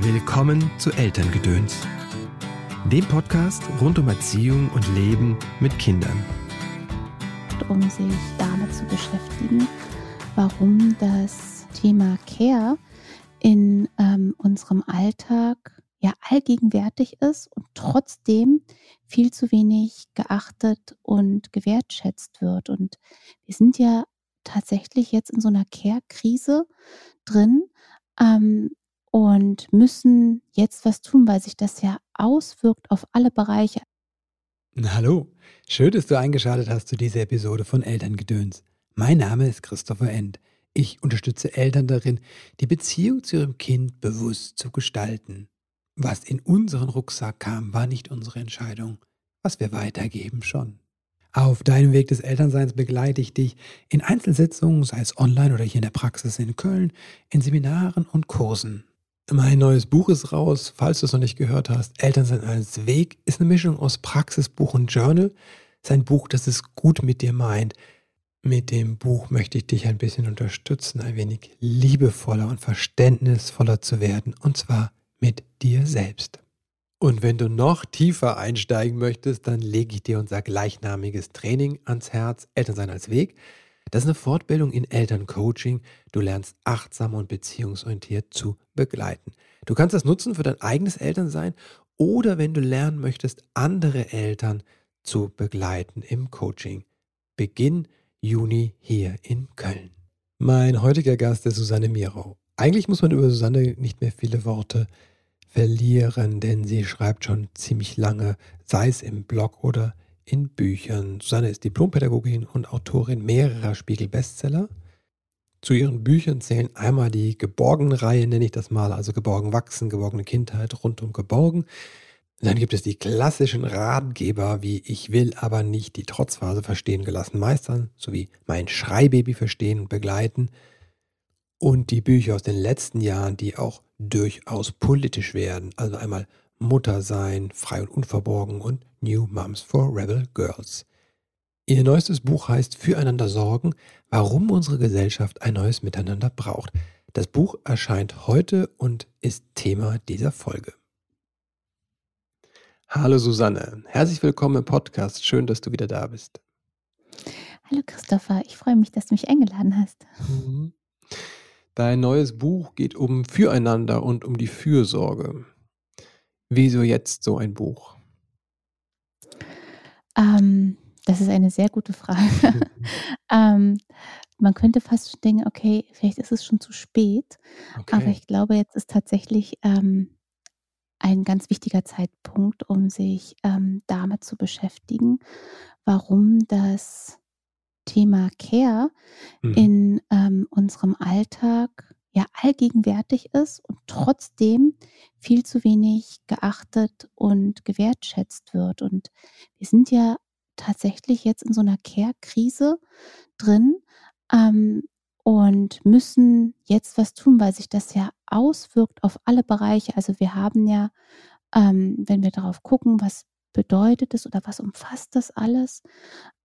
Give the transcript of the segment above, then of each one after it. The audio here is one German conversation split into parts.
Willkommen zu Elterngedöns, dem Podcast rund um Erziehung und Leben mit Kindern. Um sich damit zu beschäftigen, warum das Thema Care in ähm, unserem Alltag ja allgegenwärtig ist und trotzdem viel zu wenig geachtet und gewertschätzt wird. Und wir sind ja tatsächlich jetzt in so einer Care-Krise drin. Ähm, und müssen jetzt was tun, weil sich das ja auswirkt auf alle Bereiche. Hallo, schön, dass du eingeschaltet hast zu dieser Episode von Elterngedöns. Mein Name ist Christopher End. Ich unterstütze Eltern darin, die Beziehung zu ihrem Kind bewusst zu gestalten. Was in unseren Rucksack kam, war nicht unsere Entscheidung. Was wir weitergeben, schon. Auf deinem Weg des Elternseins begleite ich dich in Einzelsitzungen, sei es online oder hier in der Praxis in Köln, in Seminaren und Kursen. Mein neues Buch ist raus, falls du es noch nicht gehört hast. Elternsein als Weg ist eine Mischung aus Praxisbuch und Journal. Es ist ein Buch, das es gut mit dir meint. Mit dem Buch möchte ich dich ein bisschen unterstützen, ein wenig liebevoller und verständnisvoller zu werden, und zwar mit dir selbst. Und wenn du noch tiefer einsteigen möchtest, dann lege ich dir unser gleichnamiges Training ans Herz, Elternsein als Weg. Das ist eine Fortbildung in Elterncoaching. Du lernst achtsam und beziehungsorientiert zu begleiten. Du kannst das nutzen für dein eigenes Elternsein oder wenn du lernen möchtest, andere Eltern zu begleiten im Coaching. Beginn Juni hier in Köln. Mein heutiger Gast ist Susanne Mirau. Eigentlich muss man über Susanne nicht mehr viele Worte verlieren, denn sie schreibt schon ziemlich lange, sei es im Blog oder in Büchern. Susanne ist Diplompädagogin und Autorin mehrerer Spiegel-Bestseller. Zu ihren Büchern zählen einmal die Geborgen-Reihe, nenne ich das mal, also Geborgen wachsen, geborgene Kindheit, rund um Geborgen. Dann gibt es die klassischen Ratgeber wie Ich will aber nicht die Trotzphase verstehen gelassen meistern, sowie Mein Schreibaby verstehen und begleiten. Und die Bücher aus den letzten Jahren, die auch durchaus politisch werden, also einmal Mutter sein, frei und unverborgen und New Moms for Rebel Girls. Ihr neuestes Buch heißt Füreinander sorgen, warum unsere Gesellschaft ein neues Miteinander braucht. Das Buch erscheint heute und ist Thema dieser Folge. Hallo Susanne, herzlich willkommen im Podcast. Schön, dass du wieder da bist. Hallo Christopher, ich freue mich, dass du mich eingeladen hast. Mhm. Dein neues Buch geht um Füreinander und um die Fürsorge. Wieso jetzt so ein Buch? Ähm, das ist eine sehr gute Frage. ähm, man könnte fast schon denken, okay, vielleicht ist es schon zu spät. Okay. Aber ich glaube, jetzt ist tatsächlich ähm, ein ganz wichtiger Zeitpunkt, um sich ähm, damit zu beschäftigen, warum das Thema Care mhm. in ähm, unserem Alltag ja allgegenwärtig ist und trotzdem viel zu wenig geachtet und gewertschätzt wird. Und wir sind ja tatsächlich jetzt in so einer Care-Krise drin ähm, und müssen jetzt was tun, weil sich das ja auswirkt auf alle Bereiche. Also wir haben ja, ähm, wenn wir darauf gucken, was bedeutet es oder was umfasst das alles?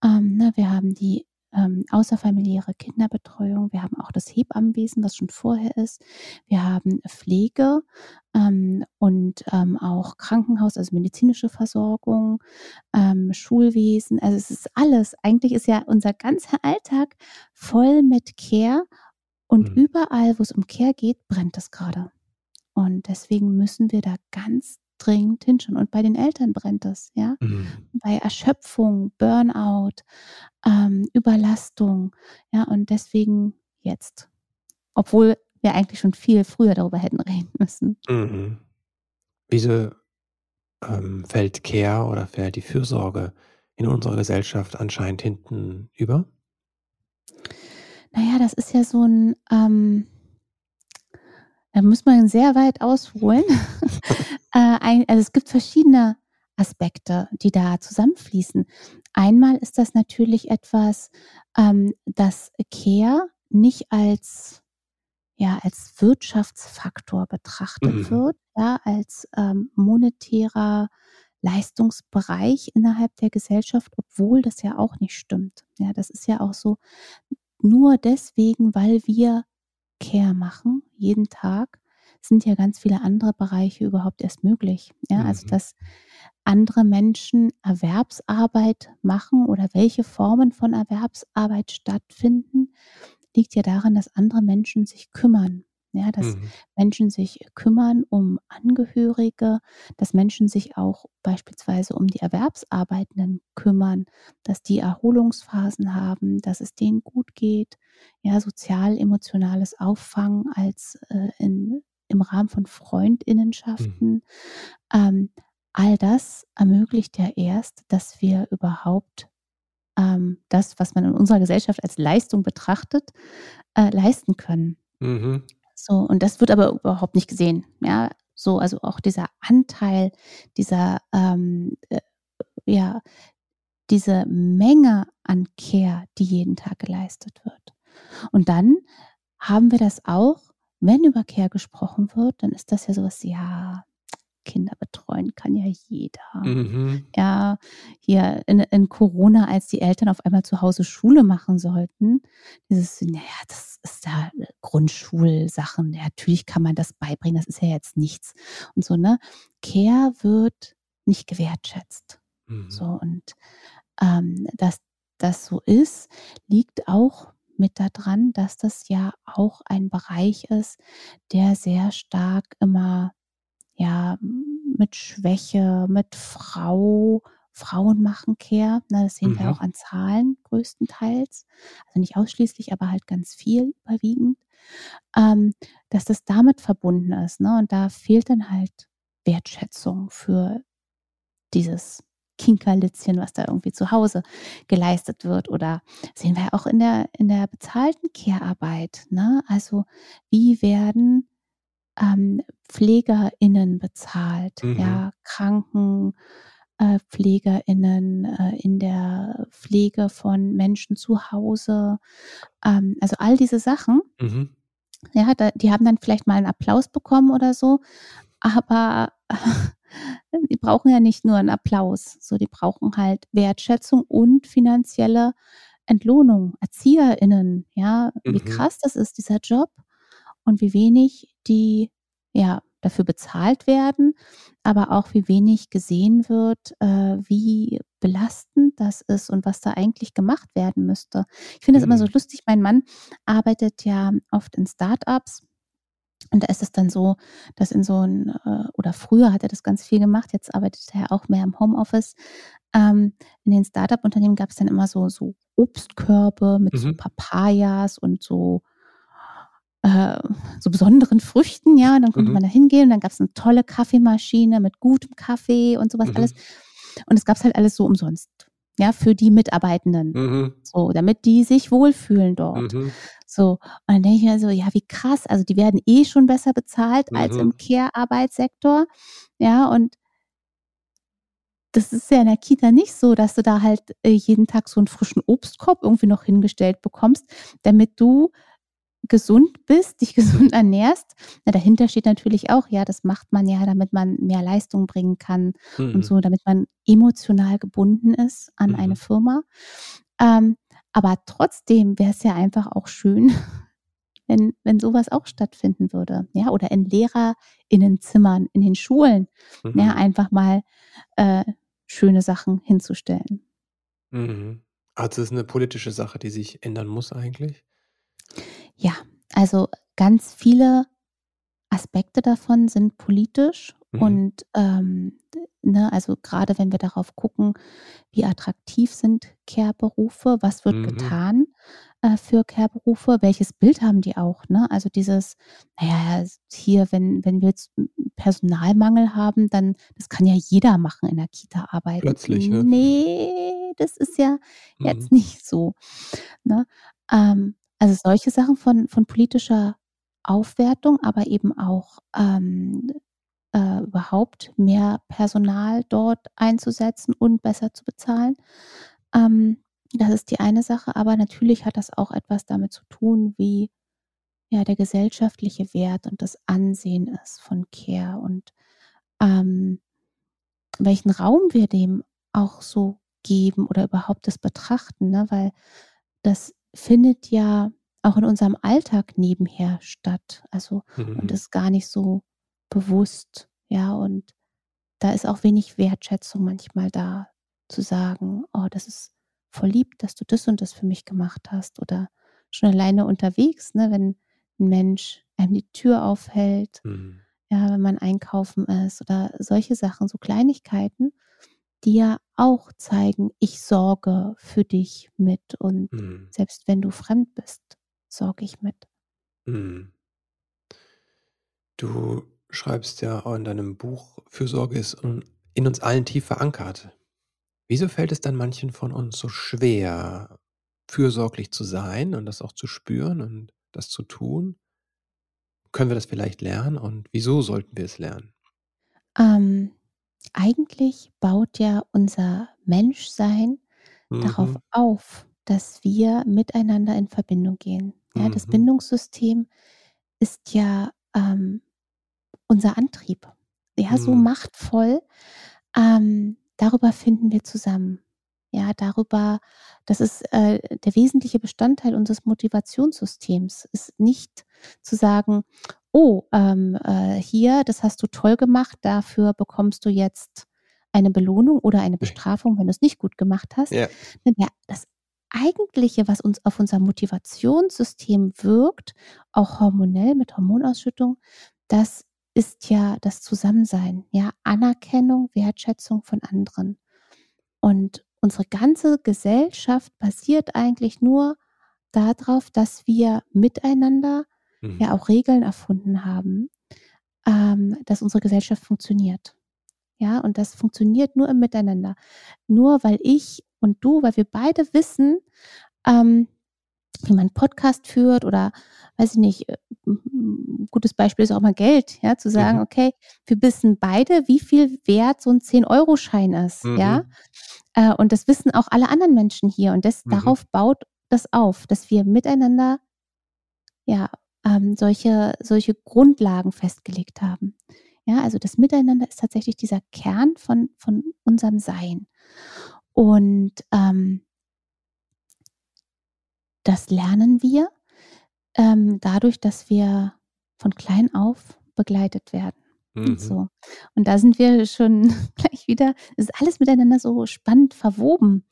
Ähm, ne, wir haben die ähm, außerfamiliäre Kinderbetreuung. Wir haben auch das Hebammenwesen, was schon vorher ist. Wir haben Pflege ähm, und ähm, auch Krankenhaus, also medizinische Versorgung, ähm, Schulwesen. Also es ist alles. Eigentlich ist ja unser ganzer Alltag voll mit Care und mhm. überall, wo es um Care geht, brennt es gerade. Und deswegen müssen wir da ganz dringend hinschauen. Und bei den Eltern brennt das, ja. Mhm. Bei Erschöpfung, Burnout, ähm, Überlastung, ja, und deswegen jetzt. Obwohl wir eigentlich schon viel früher darüber hätten reden müssen. Mhm. Wieso ähm, fällt Care oder fällt die Fürsorge in unserer Gesellschaft anscheinend hinten über? Naja, das ist ja so ein, ähm, da muss man sehr weit ausholen. äh, ein, also es gibt verschiedene Aspekte, die da zusammenfließen. Einmal ist das natürlich etwas, ähm, das Care nicht als ja als Wirtschaftsfaktor betrachtet mhm. wird, ja als ähm, monetärer Leistungsbereich innerhalb der Gesellschaft, obwohl das ja auch nicht stimmt. Ja, das ist ja auch so nur deswegen, weil wir Care machen jeden Tag, sind ja ganz viele andere Bereiche überhaupt erst möglich. Ja, also Mhm. dass andere Menschen Erwerbsarbeit machen oder welche Formen von Erwerbsarbeit stattfinden, liegt ja daran, dass andere Menschen sich kümmern. Ja, dass Mhm. Menschen sich kümmern um Angehörige, dass Menschen sich auch beispielsweise um die Erwerbsarbeitenden kümmern, dass die Erholungsphasen haben, dass es denen gut geht, ja, sozial-emotionales Auffangen als, äh, in im Rahmen von Mhm. Freundinnenschaften. Ähm, all das ermöglicht ja erst, dass wir überhaupt, ähm, das, was man in unserer Gesellschaft als Leistung betrachtet, äh, leisten können. Mhm. So, und das wird aber überhaupt nicht gesehen, ja? So, also auch dieser Anteil dieser, ähm, äh, ja, diese Menge an Care, die jeden Tag geleistet wird. Und dann haben wir das auch, wenn über Care gesprochen wird, dann ist das ja so was, ja, Kinder betreuen kann ja jeder. Mhm. Ja, hier in in Corona, als die Eltern auf einmal zu Hause Schule machen sollten, dieses, na ja, das ist ja Grundschulsachen. Ja, natürlich kann man das beibringen, das ist ja jetzt nichts und so, ne? Care wird nicht gewertschätzt. So Mhm. und, ähm, dass das so ist, liegt auch mit da dran, dass das ja auch ein Bereich ist, der sehr stark immer, ja, mit Schwäche, mit Frau Frauen machen Care, ne? Das sehen wir auch Mhm. an Zahlen größtenteils. Also, nicht ausschließlich, aber halt ganz viel überwiegend, ähm, dass das damit verbunden ist, ne? Und da fehlt dann halt Wertschätzung für dieses Kinkerlitzchen, was da irgendwie zu Hause geleistet wird. Oder sehen wir ja auch in der in der bezahlten Care-Arbeit, ne? Also, wie werden, ähm, PflegerInnen bezahlt, Mhm. ja, Kranken äh, PflegerInnen, äh, in der Pflege von Menschen zu Hause. Ähm, also, all diese Sachen Mhm. ja, da die haben dann vielleicht mal 'n Applaus bekommen oder so, aber die brauchen ja nicht nur 'n Applaus, so, die brauchen halt Wertschätzung und finanzielle Entlohnung. ErzieherInnen, ja, wie Mhm. krass das ist, dieser Job und wie wenig die, ja, dafür bezahlt werden, aber auch wie wenig gesehen wird, äh, wie belastend das ist und was da eigentlich gemacht werden müsste. Ich finde das immer so Mhm. lustig, mein Mann arbeitet ja oft in Start-ups und da ist es dann so, dass in so 'n äh, oder früher hat er das ganz viel gemacht, jetzt arbeitet er auch mehr im Homeoffice. Ähm, in den Start-up-Unternehmen gab's dann immer so so Obstkörbe mit so Mhm. Papayas und so äh, so besonderen Früchten, ja. Dann konnte Mhm. man da hingehen und dann gab's 'ne tolle Kaffeemaschine mit gutem Kaffee und so was alles. Mhm. Und das gab's halt alles so umsonst, ja, für die Mitarbeitenden, Mhm. so, damit die sich wohlfühlen dort. Mhm. So, und dann denke ich mir so: „Ja, wie krass.“ Also, die werden eh schon besser bezahlt als Mhm. im Care-Arbeitssektor, ja, und das ist ja in der Kita nicht so, dass du da halt, äh, jeden Tag so 'n frischen Obstkorb irgendwie noch hingestellt bekommst, damit du gesund bist, dich gesund ernährst. Na, dahinter steht natürlich auch, ja, das macht man ja, damit man mehr Leistung bringen kann und Mhm. so, damit man emotional gebunden ist an eine Mhm. Firma. Ähm, aber trotzdem wär's ja einfach auch schön, wenn wenn so was auch stattfinden würde, ja, oder in LehrerInnenzimmern in den Schulen, ja, Mhm. einfach mal, äh, schöne Sachen hinzustellen. Mhm. Also, ist 'ne politische Sache, die sich ändern muss eigentlich? Ja, also, ganz viele Aspekte davon sind politisch Mhm. und, ähm, ne, also, grade wenn wir darauf gucken, wie attraktiv sind Care-Berufe, was wird Mhm. getan, äh, für Care-Berufe, welches Bild haben die auch, ne? Also, dieses, na ja, s hier, wenn wenn wir jetzt Personalmangel haben, dann das kann ja jeder machen in der Kita arbeiten. Plötzlich, ne? Ne, das ist ja Mhm. jetzt nicht so, ne? Ähm, also, solche Sachen von von politischer Aufwertung, aber eben auch, ähm, äh, überhaupt mehr Personal dort einzusetzen und besser zu bezahlen. Ähm, das ist die eine Sache, aber natürlich hat das auch etwas damit zu tun, wie, ja, der gesellschaftliche Wert und das Ansehen ist von Care und, ähm, welchen Raum wir dem auch so geben oder überhaupt das betrachten, ne? Weil das findet ja auch in unserem Alltag nebenher statt. Also, und Mhm. ist gar nicht so bewusst, ja, und da ist auch wenig Wertschätzung manchmal da, zu sagen: „Oh, das ist voll lieb, dass du das und das für mich gemacht hast.“ Oder schon alleine unterwegs, ne, wenn 'n Mensch einem die Tür aufhält, Mhm. ja, wenn man einkaufen ist oder solche Sachen, so Kleinigkeiten, ja auch zeigen: „Ich sorge für dich mit und Mhm. selbst wenn du fremd bist, sorge ich mit.“ Mhm. Du schreibst ja auch in deinem Buch: „Fürsorge ist in uns allen tief verankert.“ Wieso fällt es dann manchen von uns so schwer, fürsorglich zu sein und das auch zu spüren und das zu tun? Können wir das vielleicht lernen und wieso sollten wir es lernen? Ähm, eigentlich baut ja unser Menschsein darauf Mhm. auf, dass wir miteinander in Verbindung gehen. Ja, das Mhm. Bindungssystem ist ja, ähm, unser Antrieb. Ja, so Mhm. machtvoll. Ähm, darüber finden wir zusammen. Ja, darüber das ist, äh, der wesentliche Bestandteil unseres Motivationssystems, ist nicht zu sagen: „Oh, ähm, äh, hier, das hast du toll gemacht, dafür bekommst du jetzt eine Belohnung oder eine Ne. Bestrafung, wenn du's nicht gut gemacht hast.“ Ja. Ja, das Eigentliche, was uns auf unser Motivationssystem wirkt, auch hormonell mit Hormonausschüttung, das ist ja das Zusammensein, ja, Anerkennung, Wertschätzung von anderen. Und unsere ganze Gesellschaft basiert eigentlich nur da drauf, dass wir miteinander ja Mhm. auch Regeln erfunden haben, ähm, dass unsere Gesellschaft funktioniert. Ja, und das funktioniert nur im Miteinander. Nur weil ich und du weil wir beide wissen, ähm, wie man Podcast führt oder weiß ich nicht, äh, hm, gutes Beispiel ist auch mal Geld, ja, zu sagen: Mhm. „Okay, wir wissen beide, wie viel wert so 'n Zehn-Euro-Schein ist“, ja? Mhm. Äh, und das wissen auch alle anderen Menschen hier und das Mhm. darauf baut das auf, dass wir miteinander ja, ähm, solche solche Grundlagen festgelegt haben. Ja, also das Miteinander ist tatsächlich dieser Kern von von unserem Sein. Und, ähm das lernen wir, ähm, dadurch, dass wir von klein auf begleitet werden und Mhm. so. Und da sind wir schon gleich wieder ist alles miteinander so spannend verwoben.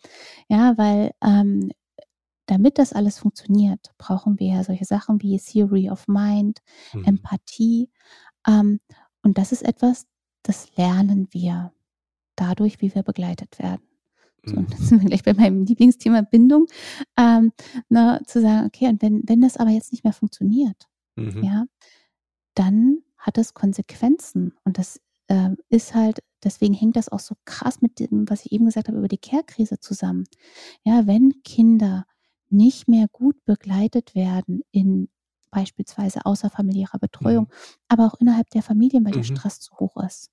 Ja, weil, ähm, damit das alles funktioniert, brauchen wir ja solche Sachen wie Theory of Mind, Mhm. Empathie, ähm, und das ist etwas, das lernen wir dadurch, wie wir begleitet werden. So, und Mhm. jetzt sind wir gleich bei meinem Lieblingsthema Bindung, ähm, ne, zu sagen: „Okay, und wenn wenn das aber jetzt nicht mehr funktioniert, Mhm. ja, dann hat das Konsequenzen.“ Und das, ähm, ist halt deswegen hängt das auch so krass mit dem, was ich eben gesagt habe, über die Care-Krise zusammen. Ja, wenn Kinder nicht mehr gut begleitet werden in beispielsweise außerfamiliärer Betreuung, Mhm. aber auch innerhalb der Familien, weil der Mhm. Stress zu hoch ist,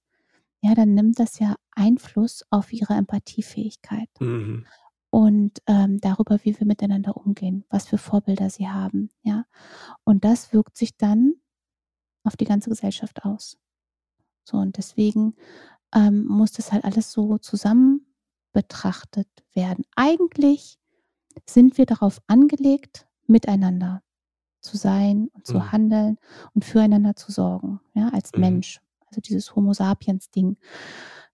ja, dann nimmt das ja Einfluss auf ihre Empathiefähigkeit Mhm. und, ähm, darüber, wie wir miteinander umgehen, was für Vorbilder sie haben, ja? Und das wirkt sich dann auf die ganze Gesellschaft aus. So, und deswegen, ähm, muss das halt alles so zusammen betrachtet werden. Eigentlich sind wir darauf angelegt, miteinander zu sein und zu Mhm. handeln und füreinander zu sorgen, ja, als Mhm. Mensch, also dieses Homo-Sapiens-Ding.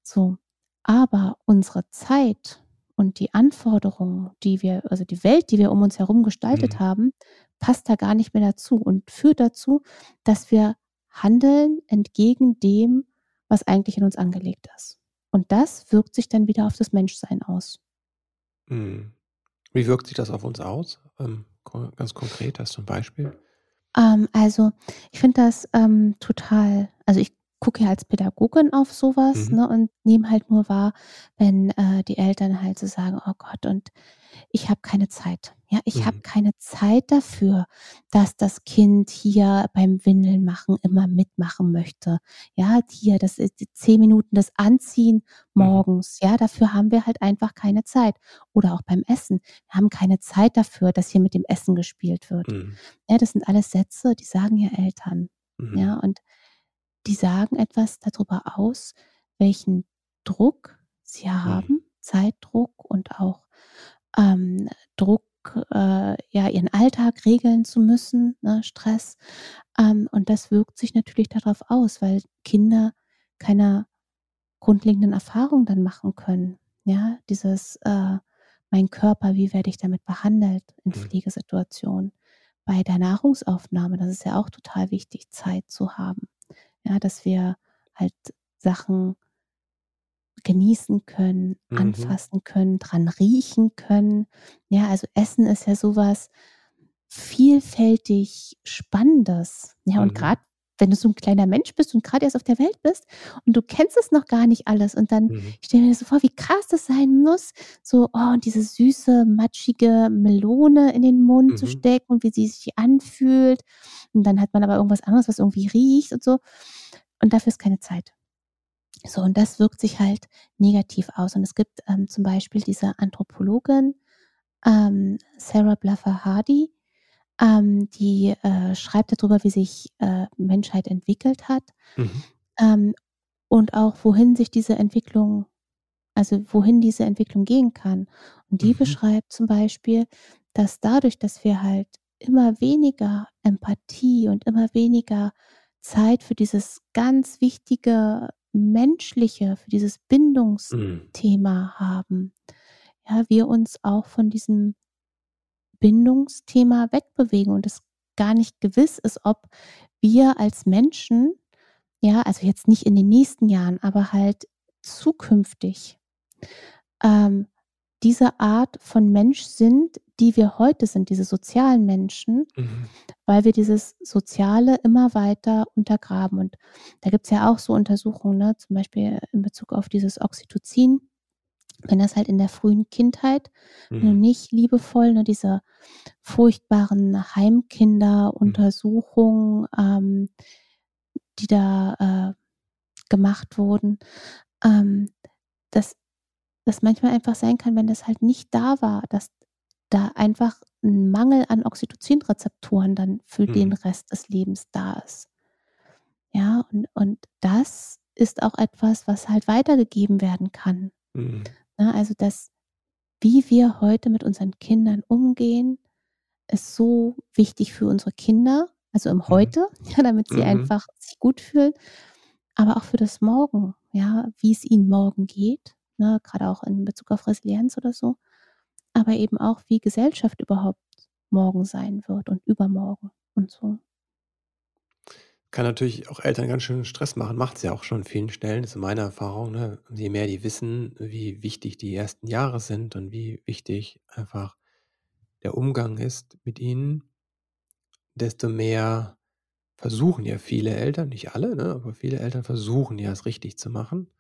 So, aber unsere Zeit und die Anforderungen, die wir also die Welt, die wir um uns herum gestaltet Mhm. haben, passt da gar nicht mehr dazu und führt dazu, dass wir handeln entgegen dem, was eigentlich in uns angelegt ist. Und das wirkt sich dann wieder auf das Menschsein aus. Mhm. Wie wirkt sich das auf uns aus? Ähm, ganz konkret, hast du 'n Beispiel? Ähm, also, ich finde das, ähm, total also, ich gucke ja als Pädagogin auf so was, Mhm. ne, und nehme halt nur wahr, wenn, äh, die Eltern halt so sagen: „Oh Gott, und ich habe keine Zeit.“ Ja, ich habe Mhm. keine Zeit dafür, dass das Kind hier beim Windelnmachen immer mitmachen möchte. Ja, hier, das ist die 10 Minuten das Anziehen Mhm. morgens, ja, dafür haben wir halt einfach keine Zeit. Oder auch beim Essen. Wir haben keine Zeit dafür, dass hier mit dem Essen gespielt wird. Mhm. Ja, das sind alles Sätze, die sagen ja Eltern, ja, Mhm. und die sagen etwas da drüber aus, welchen Druck sie Mhm. haben, Zeitdruck und auch, ähm, Druck äh, ja, ihren Alltag regeln zu müssen, ne, Stress. Ähm, und das wirkt sich natürlich darauf aus, weil Kinder keine grundlegenden Erfahrungen dann machen können. Ja, dieses, äh, mein Körper, wie werde ich damit behandelt in Mhm. Pflegesituationen? Bei der Nahrungsaufnahme, das ist ja auch total wichtig, Zeit zu haben. Ja, dass wir halt Sachen genießen können, Mhm. anfassen können, dran riechen können. Ja, also Essen ist ja so was vielfältig Spannendes. Ja, und Mhm. grad wenn du so 'n kleiner Mensch bist und grad erst auf der Welt bist und du kennst es noch gar nicht alles und dann Mhm. ich stelle mir das so vor, wie krass das sein muss, so, oh, diese süße, matschige Melone in den Mund zu Mhm. stecken und wie sie sich anfühlt. Und dann hat man aber irgendwas anderes, was irgendwie riecht und so. Und dafür ist keine Zeit. So, und das wirkt sich halt negativ aus. Und es gibt, ähm, zum Beispiel diese Anthropologin, ähm, Sarah Blaffer Hardy, ähm, die, äh, schreibt da drüber, wie sich, äh, Menschheit entwickelt hat, Mhm. ähm, und auch wohin sich diese Entwicklung also wohin diese Entwicklung gehen kann. Und die Mhm. beschreibt zum Beispiel, dass dadurch, dass wir halt immer weniger Empathie und immer weniger Zeit für dieses ganz wichtige Menschliche, für dieses Mhm. Bindungsthema haben, ja, wir uns auch von diesem Bindungsthema wegbewegen und es gar nicht gewiss ist, ob wir als Menschen, ja, also jetzt nicht in den nächsten Jahren, aber halt zukünftig, ähm, diese Art von Mensch sind, die wir heute sind, diese sozialen Menschen, Mhm. Weil wir dieses Soziale immer weiter untergraben. Und da gibt's ja auch so Untersuchungen, ne, zum Beispiel in Bezug auf dieses Oxytocin. Wenn das halt in der frühen Kindheit, Mhm. nicht liebevoll, ne, diese furchtbaren Mhm. Heimkinderuntersuchungen, ähm, die da, äh, gemacht wurden, ähm, dass das manchmal einfach sein kann, wenn das halt nicht da war, dass da einfach 'n Mangel an Oxytocin-Rezeptoren dann für den Mhm. Rest des Lebens da ist. Ja, und und das ist auch etwas, was halt weitergegeben werden kann. Mhm. Ne, also das wie wir heute mit unseren Kindern umgehen, ist so wichtig für unsere Kinder, also im Mhm. Heute, ja, damit sie Mhm. einfach sich gut fühlen, aber auch für das Morgen, ja, wie's ihnen morgen geht, ne, grade auch in Bezug auf Resilienz oder so, aber eben auch, wie Gesellschaft überhaupt morgen sein wird und übermorgen und so. Kann natürlich auch Eltern ganz schön Stress machen, macht's ja auch schon in vielen Stellen, ist so meine Erfahrung, ne? Je mehr die wissen, wie wichtig die ersten Jahre sind und wie wichtig einfach der Umgang ist mit ihnen desto mehr versuchen ja viele Eltern, nicht alle, ne, aber viele Eltern versuchen ja, es richtig zu machen.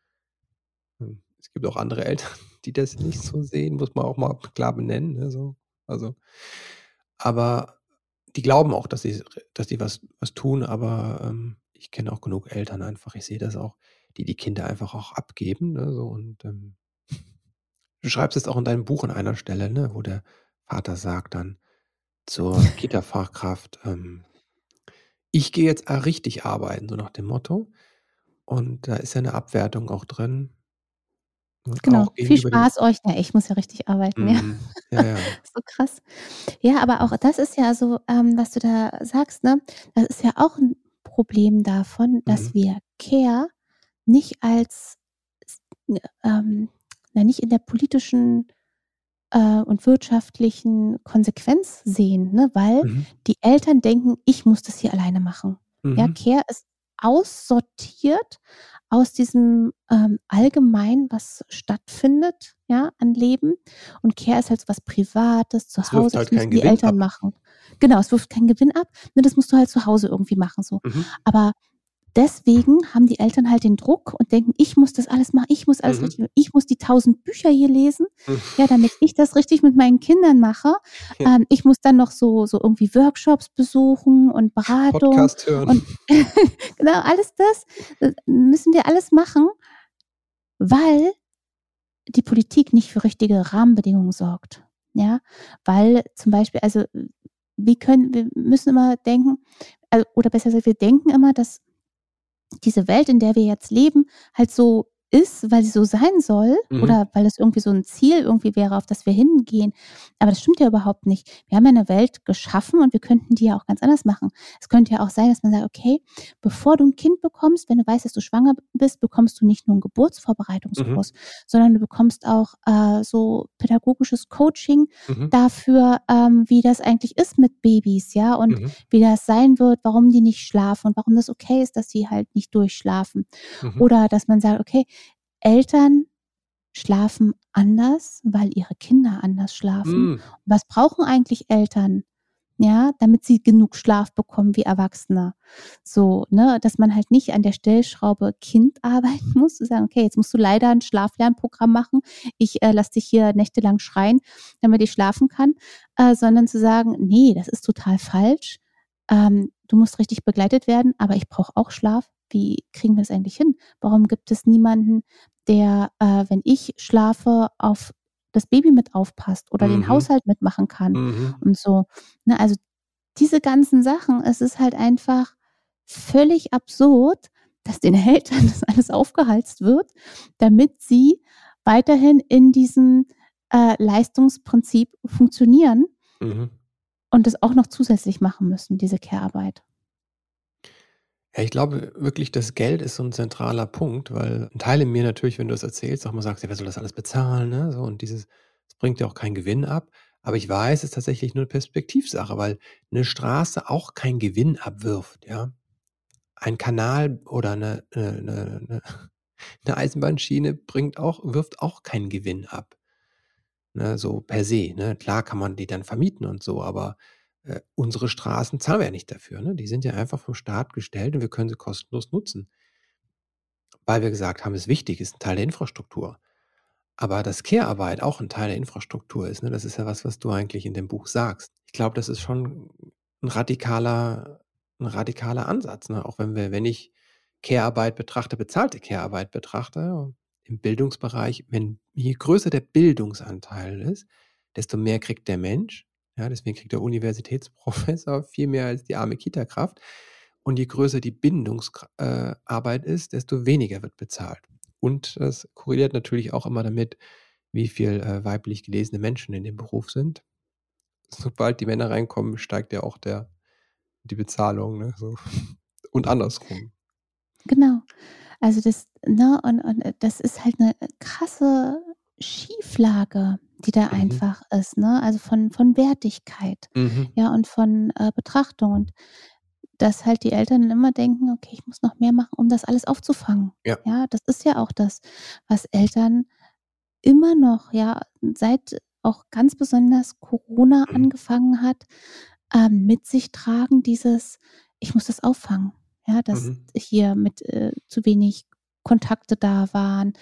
Es gibt auch andere Eltern, die das nicht so sehen, muss man auch mal klar benennen, ne, so. Also aber die glauben auch, dass sie dass die was was tun, aber, ähm, ich kenne auch genug Eltern einfach, ich sehe das auch, die die Kinder einfach auch abgeben, ne, so und, ähm du schreibst es auch in deinem Buch an einer Stelle, ne, wo der Vater sagt dann zur Kita-Fachkraft, ähm: „Ich gehe jetzt, äh, richtig arbeiten“, so nach dem Motto. Und da ist ja 'ne Abwertung auch drin. Genau, viel Spaß euch. Ja, ich muss ja richtig arbeiten, ja. Mhm. Ja, ja. So krass. Ja, aber auch das ist ja so, ähm, was du da sagst, ne? Das ist ja auch 'n Problem davon, Mhm. dass wir Care nicht als ähm, na, nicht in der politischen, äh, und wirtschaftlichen Konsequenz sehen, ne, weil Mhm. die Eltern denken: „Ich muss das hier alleine machen.“ Ja, Mhm. Care ist aussortiert aus diesem, ähm, Allgemeinen, was stattfindet, ja, an Leben. Und Care ist halt so was Privates, zu Es Hause, halt das müssen die Gewinn Eltern ab. machen. Genau, es wirft keinen Gewinn ab, ne, das musst du halt zu Hause irgendwie machen so. Mhm. Aber deswegen haben die Eltern halt den Druck und denken: „Ich muss das alles machen, ich muss alles Mhm. richtig ich muss die 1000 Bücher hier lesen, Hm. ja, damit ich das richtig mit meinen Kindern mache. Ja. Ähm, ich muss dann noch so so irgendwie Workshops besuchen und Beratung Podcast hören. und“ genau, alles das, äh, müssen wir alles machen, weil die Politik nicht für richtige Rahmenbedingungen sorgt, ja? Weil zum Beispiel also, wie können wir müssen immer denken, also oder besser gesagt, wir denken immer, dass diese Welt, in der wir jetzt leben, halt so ist, weil sie so sein soll mhm. oder weil es irgendwie so ein Ziel irgendwie wäre, auf das wir hingehen. Aber das stimmt ja überhaupt nicht. Wir haben ja eine Welt geschaffen und wir könnten die ja auch ganz anders machen. Es könnte ja auch sein, dass man sagt, okay, bevor du ein Kind bekommst, wenn du weißt, dass du schwanger bist, bekommst du nicht nur einen Geburtsvorbereitungskurs, mhm. sondern du bekommst auch äh, so pädagogisches Coaching mhm. dafür, ähm, wie das eigentlich ist mit Babys, ja, und mhm. wie das sein wird, warum die nicht schlafen und warum das okay ist, dass sie halt nicht durchschlafen. Mhm. Oder dass man sagt, okay, Eltern schlafen anders, weil ihre Kinder anders schlafen. Mm. Was brauchen eigentlich Eltern? Ja, damit sie genug Schlaf bekommen wie Erwachsene. So, ne, dass man halt nicht an der Stellschraube Kind arbeiten muss, zu sagen, okay, jetzt musst du leider ein Schlaflernprogramm machen. Ich äh, lass dich hier nächtelang schreien, damit ich schlafen kann, äh, sondern zu sagen, nee, das ist total falsch. Ähm, du musst richtig begleitet werden, aber ich brauche auch Schlaf wie kriegen wir das eigentlich hin? Warum gibt es niemanden, der, äh, wenn ich schlafe, auf das Baby mit aufpasst oder mhm. den Haushalt mitmachen kann mhm. und so. Ne, also diese ganzen Sachen, es ist halt einfach völlig absurd, dass den Eltern das alles aufgeheizt wird, damit sie weiterhin in diesem äh, Leistungsprinzip funktionieren mhm. und das auch noch zusätzlich machen müssen, diese Care-Arbeit. Ja, ich glaube wirklich, das Geld ist so ein zentraler Punkt, weil 'n Teil in mir natürlich, wenn du das erzählst, auch mal sagt: „Ja, wer soll das alles bezahlen“, ne? So und dieses es bringt ja auch keinen Gewinn ab. Aber ich weiß, es ist tatsächlich nur 'ne Perspektivsache, weil eine Straße auch keinen Gewinn abwirft, ja? Ein Kanal oder eine 'ne 'ne 'ne 'ne Eisenbahnschiene bringt auch wirft auch keinen Gewinn ab, ne, so per se, ne? Klar kann man die dann vermieten und so, aber äh, unsere Straßen zahlen wir ja nicht dafür. Ne? Die sind ja einfach vom Staat gestellt und wir können sie kostenlos nutzen. Weil wir gesagt haben, es ist wichtig, ist ein Teil der Infrastruktur. Aber dass Care-Arbeit auch ein Teil der Infrastruktur ist, ne, das ist ja was, was du eigentlich in dem Buch sagst. Ich glaube, das ist schon ein radikaler, ein radikaler Ansatz. Ne? Auch wenn wir, wenn ich Care-Arbeit betrachte, bezahlte Care-Arbeit betrachte, im Bildungsbereich, wenn je größer der Bildungsanteil ist, desto mehr kriegt der Mensch ja, deswegen kriegt der Universitätsprofessor viel mehr als die arme Kita-Kraft. Und je größer die Bindungsarbeit äh, ist, desto weniger wird bezahlt. Und das korreliert natürlich auch immer damit, wie viel äh, weiblich gelesene Menschen in dem Beruf sind. Sobald die Männer reinkommen, steigt ja auch der, die Bezahlung. Ne? So. Und andersrum. Genau. Also das, ne, und, und das ist halt eine krasse Schieflage, die da mhm. einfach ist, ne? Also von, von Wertigkeit, mhm. ja, und von äh, Betrachtung. Und dass halt die Eltern immer denken, okay, ich muss noch mehr machen, um das alles aufzufangen. Ja. ja, das ist ja auch das, was Eltern immer noch, ja, seit auch ganz besonders Corona mhm. angefangen hat, ähm, mit sich tragen, dieses, ich muss das auffangen. Ja, dass mhm. hier mit äh, zu wenig Kontakte da waren,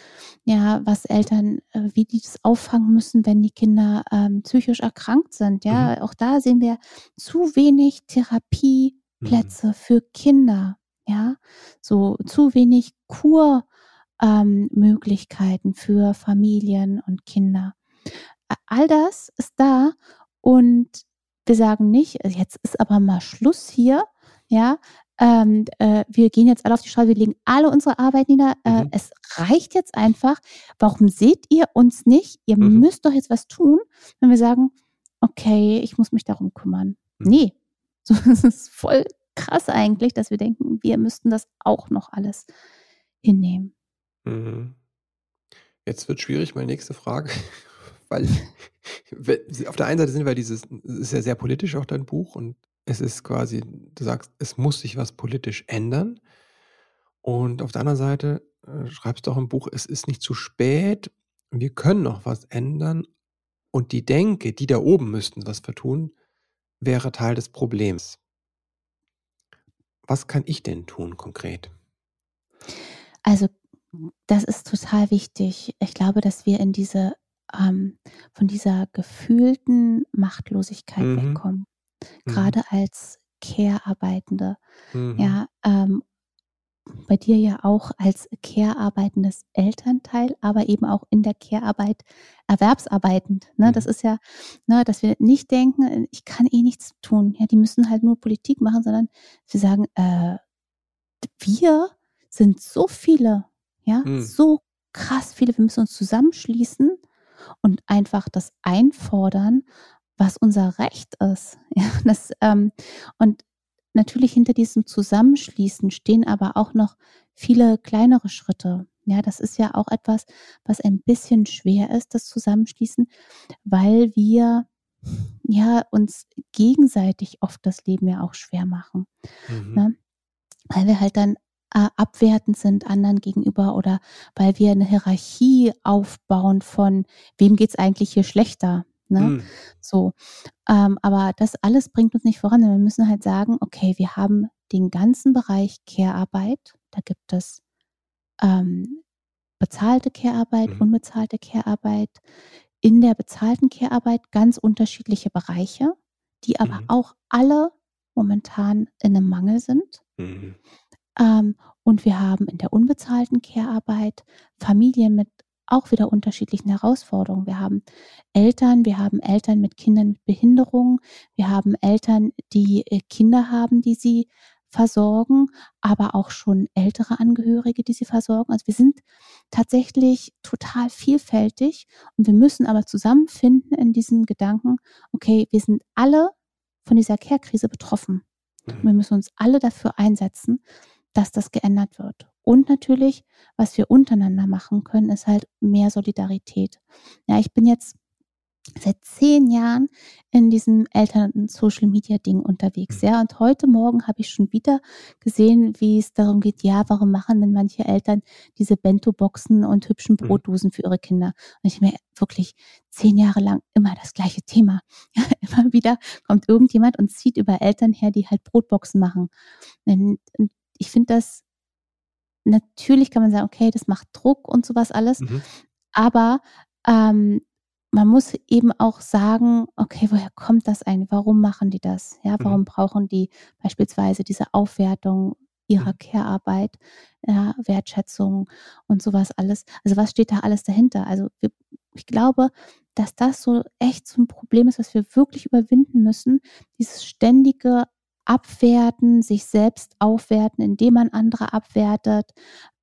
ja, was Eltern, äh, wie die das auffangen müssen, wenn die Kinder ähm, psychisch erkrankt sind. Ja, mhm. auch da sehen wir zu wenig Therapieplätze mhm. für Kinder. Ja, so zu wenig Kurmöglichkeiten ähm, für Familien und Kinder. All das ist da und wir sagen nicht, jetzt ist aber mal Schluss hier, ja, ähm, äh, wir gehen jetzt alle auf die Straße, wir legen alle unsere Arbeit nieder. Äh, mhm. Es reicht jetzt einfach. Warum seht ihr uns nicht? Ihr mhm. müsst doch jetzt was tun, wenn wir sagen, okay, ich muss mich darum kümmern. Mhm. Nee, so, es ist voll krass eigentlich, dass wir denken, wir müssten das auch noch alles hinnehmen. Mhm. Jetzt wird schwierig, meine nächste Frage, weil auf der einen Seite sind wir dieses, es ist ja sehr politisch auch dein Buch und es ist quasi, du sagst, es muss sich was politisch ändern. Und auf der anderen Seite äh, schreibst du auch im Buch, es ist nicht zu spät, wir können noch was ändern. Und die Denke, die da oben müssten was vertun, wäre Teil des Problems. Was kann ich denn tun konkret? Also, das ist total wichtig. Ich glaube, dass wir in diese, ähm, von dieser gefühlten Machtlosigkeit mhm. wegkommen. Mhm. Gerade als Care-Arbeitende. Mhm. Ja, ähm, bei dir ja auch als Care-arbeitendes Elternteil, aber eben auch in der Care-Arbeit erwerbsarbeitend. Ne? Mhm. Das ist ja, ne, dass wir nicht denken, äh, ich kann eh nichts tun. Ja, die müssen halt nur Politik machen, sondern wir sagen, äh, wir sind so viele, ja, mhm. so krass viele, wir müssen uns zusammenschließen und einfach das einfordern, was unser Recht ist. Ja, das, ähm, und natürlich hinter diesem Zusammenschließen stehen aber auch noch viele kleinere Schritte. Ja, das ist ja auch etwas, was ein bisschen schwer ist, das Zusammenschließen, weil wir ja uns gegenseitig oft das Leben ja auch schwer machen. Mhm. Ne? Weil wir halt dann äh, abwertend sind anderen gegenüber oder weil wir eine Hierarchie aufbauen von wem geht es eigentlich hier schlechter. Ne? Mhm. So. Ähm, aber das alles bringt uns nicht voran. Wir müssen halt sagen, okay, wir haben den ganzen Bereich Care-Arbeit. Da gibt es ähm, bezahlte Care-Arbeit, mhm. unbezahlte Care-Arbeit. In der bezahlten Care-Arbeit ganz unterschiedliche Bereiche, die aber mhm. auch alle momentan in einem Mangel sind. Mhm. Ähm, und wir haben in der unbezahlten Care-Arbeit Familien mit auch wieder unterschiedlichen Herausforderungen. Wir haben Eltern, wir haben Eltern mit Kindern mit Behinderung, wir haben Eltern, die äh, Kinder haben, die sie versorgen, aber auch schon ältere Angehörige, die sie versorgen. Also wir sind tatsächlich total vielfältig und wir müssen aber zusammenfinden in diesem Gedanken, okay, wir sind alle von dieser Care-Krise betroffen. Und wir müssen uns alle dafür einsetzen, dass das geändert wird. Und natürlich, was wir untereinander machen können, ist halt mehr Solidarität. Ja, ich bin jetzt seit zehn Jahren in diesem Eltern-Social-Media-Ding unterwegs. Ja, und heute Morgen habe ich schon wieder gesehen, wie es darum geht, ja, warum machen denn manche Eltern diese Bento-Boxen und hübschen mhm. Brotdosen für ihre Kinder? Und ich mir wirklich zehn Jahre lang immer das gleiche Thema. Ja, immer wieder kommt irgendjemand und zieht über Eltern her, die halt Brotboxen machen. Und ich finde das, natürlich kann man sagen, okay, das macht Druck und sowas alles, mhm. aber ähm, man muss eben auch sagen, okay, woher kommt das eigentlich? Warum machen die das? Ja, warum mhm. brauchen die beispielsweise diese Aufwertung ihrer mhm. Care-Arbeit, ja, Wertschätzung und sowas alles? Also was steht da alles dahinter? Also wir, ich glaube, dass das so echt so ein Problem ist, was wir wirklich überwinden müssen. Dieses ständige abwerten, sich selbst aufwerten, indem man andere abwertet,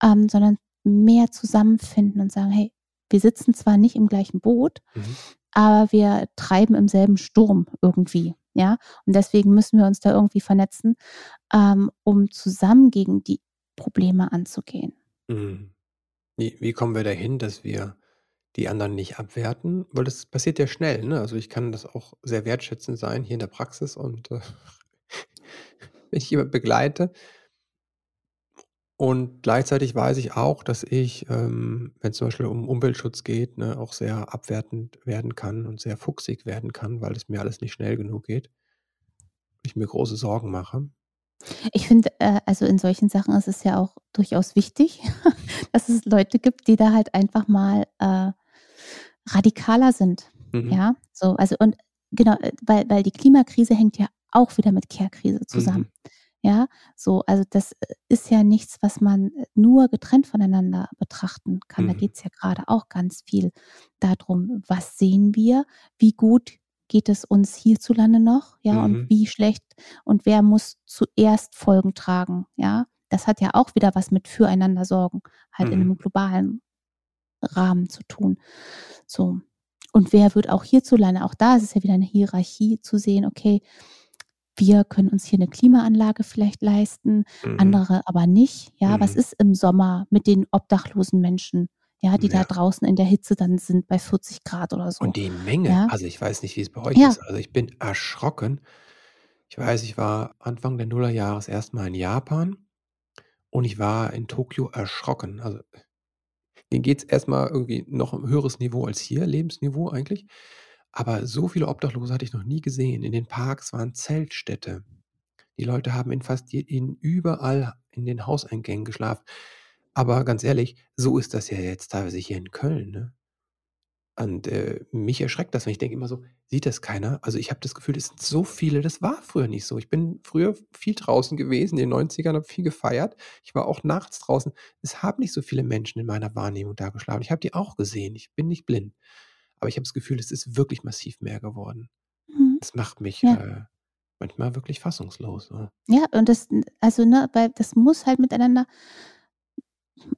ähm, sondern mehr zusammenfinden und sagen, hey, wir sitzen zwar nicht im gleichen Boot, mhm. aber wir treiben im selben Sturm irgendwie. Ja, und deswegen müssen wir uns da irgendwie vernetzen, ähm, um zusammen gegen die Probleme anzugehen. Mhm. Wie, wie kommen wir dahin, dass wir die anderen nicht abwerten? Weil das passiert ja schnell. Ne? Also ich kann das auch sehr wertschätzend sein hier in der Praxis und äh, wenn ich jemanden begleite. Und gleichzeitig weiß ich auch, dass ich, ähm, wenn es zum Beispiel um Umweltschutz geht, ne, auch sehr abwertend werden kann und sehr fuchsig werden kann, weil es mir alles nicht schnell genug geht. Ich mir große Sorgen mache. Ich finde, äh, also in solchen Sachen ist es ja auch durchaus wichtig, dass es Leute gibt, die da halt einfach mal äh, radikaler sind. Mhm. Ja, so, also und genau, äh, weil, weil die Klimakrise hängt ja auch wieder mit Care-Krise zusammen. Mhm. Ja, so, also das äh, ist ja nichts, was man äh, nur getrennt voneinander betrachten kann. Mhm. Da geht es ja gerade auch ganz viel darum, was sehen wir, wie gut geht es uns hierzulande noch, ja, mhm. und wie schlecht und wer muss zuerst Folgen tragen, ja. Das hat ja auch wieder was mit füreinander sorgen, halt mhm. in einem mhm. globalen Rahmen zu tun. So. Und wer wird auch hierzulande, auch da ist es ja wieder eine Hierarchie zu sehen, okay, wir können uns hier eine Klimaanlage vielleicht leisten, mhm. andere aber nicht. Ja, mhm. was ist im Sommer mit den obdachlosen Menschen? Ja, die ja. da draußen in der Hitze dann sind bei 40 Grad oder so. Und die Menge, ja? also ich weiß nicht, wie es bei euch ja. ist. Also ich bin erschrocken. Ich weiß, ich war Anfang der Nullerjahres erstmal in Japan und ich war in Tokio erschrocken. Also denen geht es erstmal irgendwie noch ein höheres Niveau als hier, Lebensniveau eigentlich. Aber so viele Obdachlose hatte ich noch nie gesehen. In den Parks waren Zeltstädte. Die Leute haben in fast in überall in den Hauseingängen geschlafen. Aber ganz ehrlich, so ist das ja jetzt teilweise hier in Köln. Ne? Und äh, mich erschreckt das, wenn ich denke immer so, sieht das keiner? Also ich habe das Gefühl, es sind so viele, das war früher nicht so. Ich bin früher viel draußen gewesen, in den 90ern habe viel gefeiert. Ich war auch nachts draußen. Es haben nicht so viele Menschen in meiner Wahrnehmung da geschlafen. Ich habe die auch gesehen. Ich bin nicht blind. Aber ich habe das Gefühl, es ist wirklich massiv mehr geworden. Mhm. Das macht mich ja. äh, manchmal wirklich fassungslos. So. Ja, und das, also, ne, weil das muss halt miteinander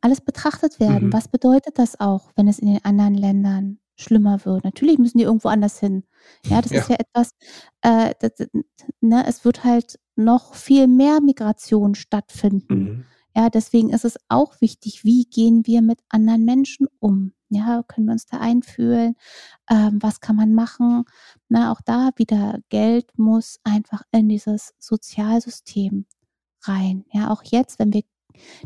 alles betrachtet werden. Mhm. Was bedeutet das auch, wenn es in den anderen Ländern schlimmer wird? Natürlich müssen die irgendwo anders hin. Ja, das ja. ist ja etwas, äh, das, ne, es wird halt noch viel mehr Migration stattfinden. Mhm. Ja, deswegen ist es auch wichtig, wie gehen wir mit anderen Menschen um? Ja, können wir uns da einfühlen? Ähm, was kann man machen? Na, auch da wieder Geld muss einfach in dieses Sozialsystem rein. Ja, auch jetzt, wenn wir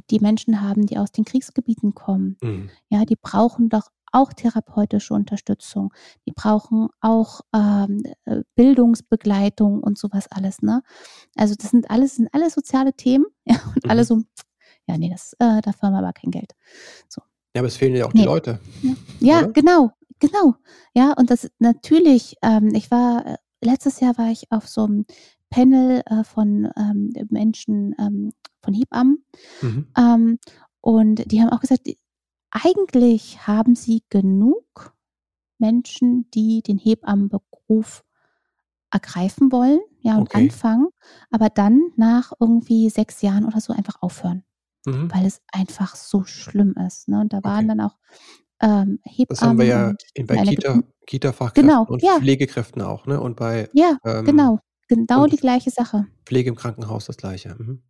die Menschen haben, die aus den Kriegsgebieten kommen, mhm. ja, die brauchen doch auch therapeutische Unterstützung. Die brauchen auch ähm, äh, Bildungsbegleitung und sowas alles. Ne? Also das sind alles, sind alles soziale Themen ja, und mhm. alle so, ja, nee, das, äh, dafür haben wir aber kein Geld. So. Ja, aber es fehlen ja auch nee. die Leute. Ja, ja genau, genau. Ja, und das natürlich, ähm, ich war, äh, letztes Jahr war ich auf so einem Panel äh, von ähm, Menschen, ähm, von Hebammen. Mhm. Ähm, und die haben auch gesagt, eigentlich haben sie genug Menschen, die den Hebammenberuf ergreifen wollen, ja, und okay. anfangen, aber dann nach irgendwie sechs Jahren oder so einfach aufhören, mhm. weil es einfach so schlimm ist. Ne? Und da waren okay. dann auch ähm, Hebammen. Das haben wir ja in, bei Kita, Kita-Fachkräften genau, und ja. Pflegekräften auch, ne? Und bei ja, ähm, genau, genau die gleiche Sache. Pflege im Krankenhaus das gleiche. Mhm.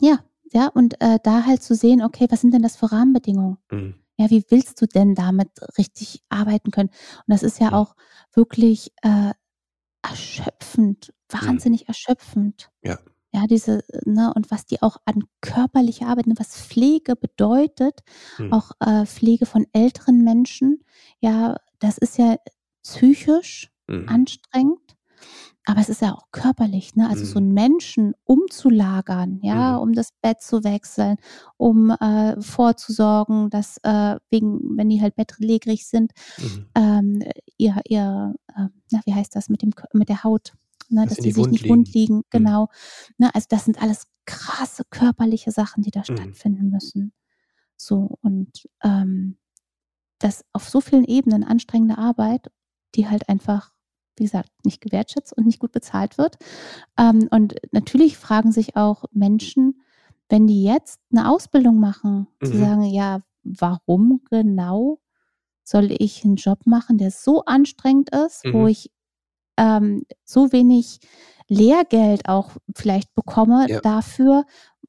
Ja, ja, und äh, da halt zu sehen, okay, was sind denn das für Rahmenbedingungen? Mhm. Ja, wie willst du denn damit richtig arbeiten können? Und das ist ja mhm. auch wirklich äh, erschöpfend, mhm. wahnsinnig mhm. erschöpfend. Ja. Ja, diese, ne, und was die auch an körperlicher Arbeit, ne, was Pflege bedeutet, mhm. auch äh, Pflege von älteren Menschen, ja, das ist ja psychisch mhm. anstrengend aber es ist ja auch körperlich, ne? Also mhm. so einen Menschen umzulagern, ja, mhm. um das Bett zu wechseln, um äh, vorzusorgen, dass äh, wegen, wenn die halt bettlägerig sind, mhm. ähm, ihr, ihr äh, na, wie heißt das, mit dem mit der Haut, ne, dass, dass die sich Wund nicht liegen. wund liegen, mhm. genau. Ne, also das sind alles krasse körperliche Sachen, die da mhm. stattfinden müssen. So, und ähm, das auf so vielen Ebenen anstrengende Arbeit, die halt einfach wie gesagt, nicht gewertschätzt und nicht gut bezahlt wird. Ähm, und natürlich fragen sich auch Menschen, wenn die jetzt eine Ausbildung machen, mhm. zu sagen, ja, warum genau soll ich einen Job machen, der so anstrengend ist, mhm. wo ich ähm, so wenig Lehrgeld auch vielleicht bekomme ja. dafür,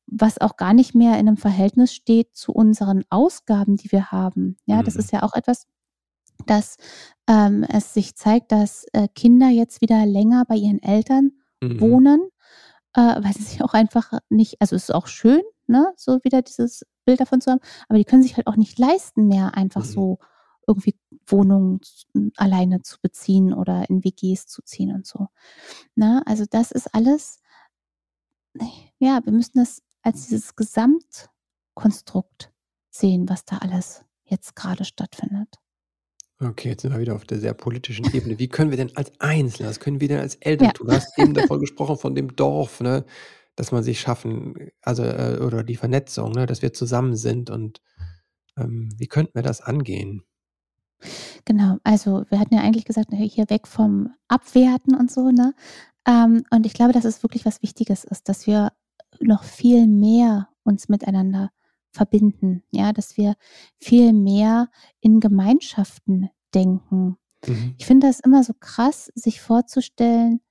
was auch gar nicht mehr in einem Verhältnis steht zu unseren Ausgaben, die wir haben. Ja, mhm. das ist ja auch etwas, dass ähm, es sich zeigt, dass äh, Kinder jetzt wieder länger bei ihren Eltern mhm. wohnen, äh, weil sie sich auch einfach nicht, also es ist auch schön, ne, so wieder dieses Bild davon zu haben, aber die können sich halt auch nicht leisten mehr, einfach mhm. so irgendwie Wohnungen alleine zu beziehen oder in WGs zu ziehen und so. Na, ne? also das ist alles, ja, wir müssen das als dieses Gesamtkonstrukt sehen, was da alles jetzt gerade stattfindet. Okay, jetzt sind wir wieder auf der sehr politischen Ebene. Wie können wir denn als Einzelne, was können wir denn als Eltern Ja. tun? Du hast eben davon gesprochen, von dem Dorf, ne, dass man sich schaffen, also, äh, oder die Vernetzung, ne, dass wir zusammen sind und, ähm, wie könnten wir das angehen? Genau, also wir hatten ja eigentlich gesagt, hier weg vom Abwerten und so, ne? Ähm, und ich glaube, dass es wirklich was Wichtiges ist, dass wir noch viel mehr uns miteinander verbinden, ja, dass wir viel mehr in Gemeinschaften denken. Mhm. Ich finde das immer so krass, sich vorzustellen,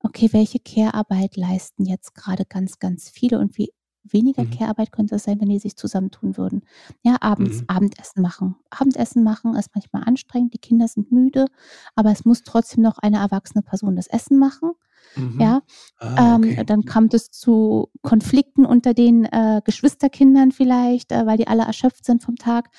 okay, welche Care-Arbeit leisten jetzt gerade ganz, ganz viele und wie weniger mhm. Care-Arbeit könnte es sein, wenn die sich zusammentun würden. Ja, abends mhm. Abendessen machen. Abendessen machen ist manchmal anstrengend, die Kinder sind müde, aber es muss trotzdem noch eine erwachsene Person das Essen machen. Mhm. Ja, ah, ähm, okay. ähm, dann kommt es zu Konflikten unter den äh, Geschwisterkindern vielleicht, äh, weil die alle erschöpft sind vom Tag.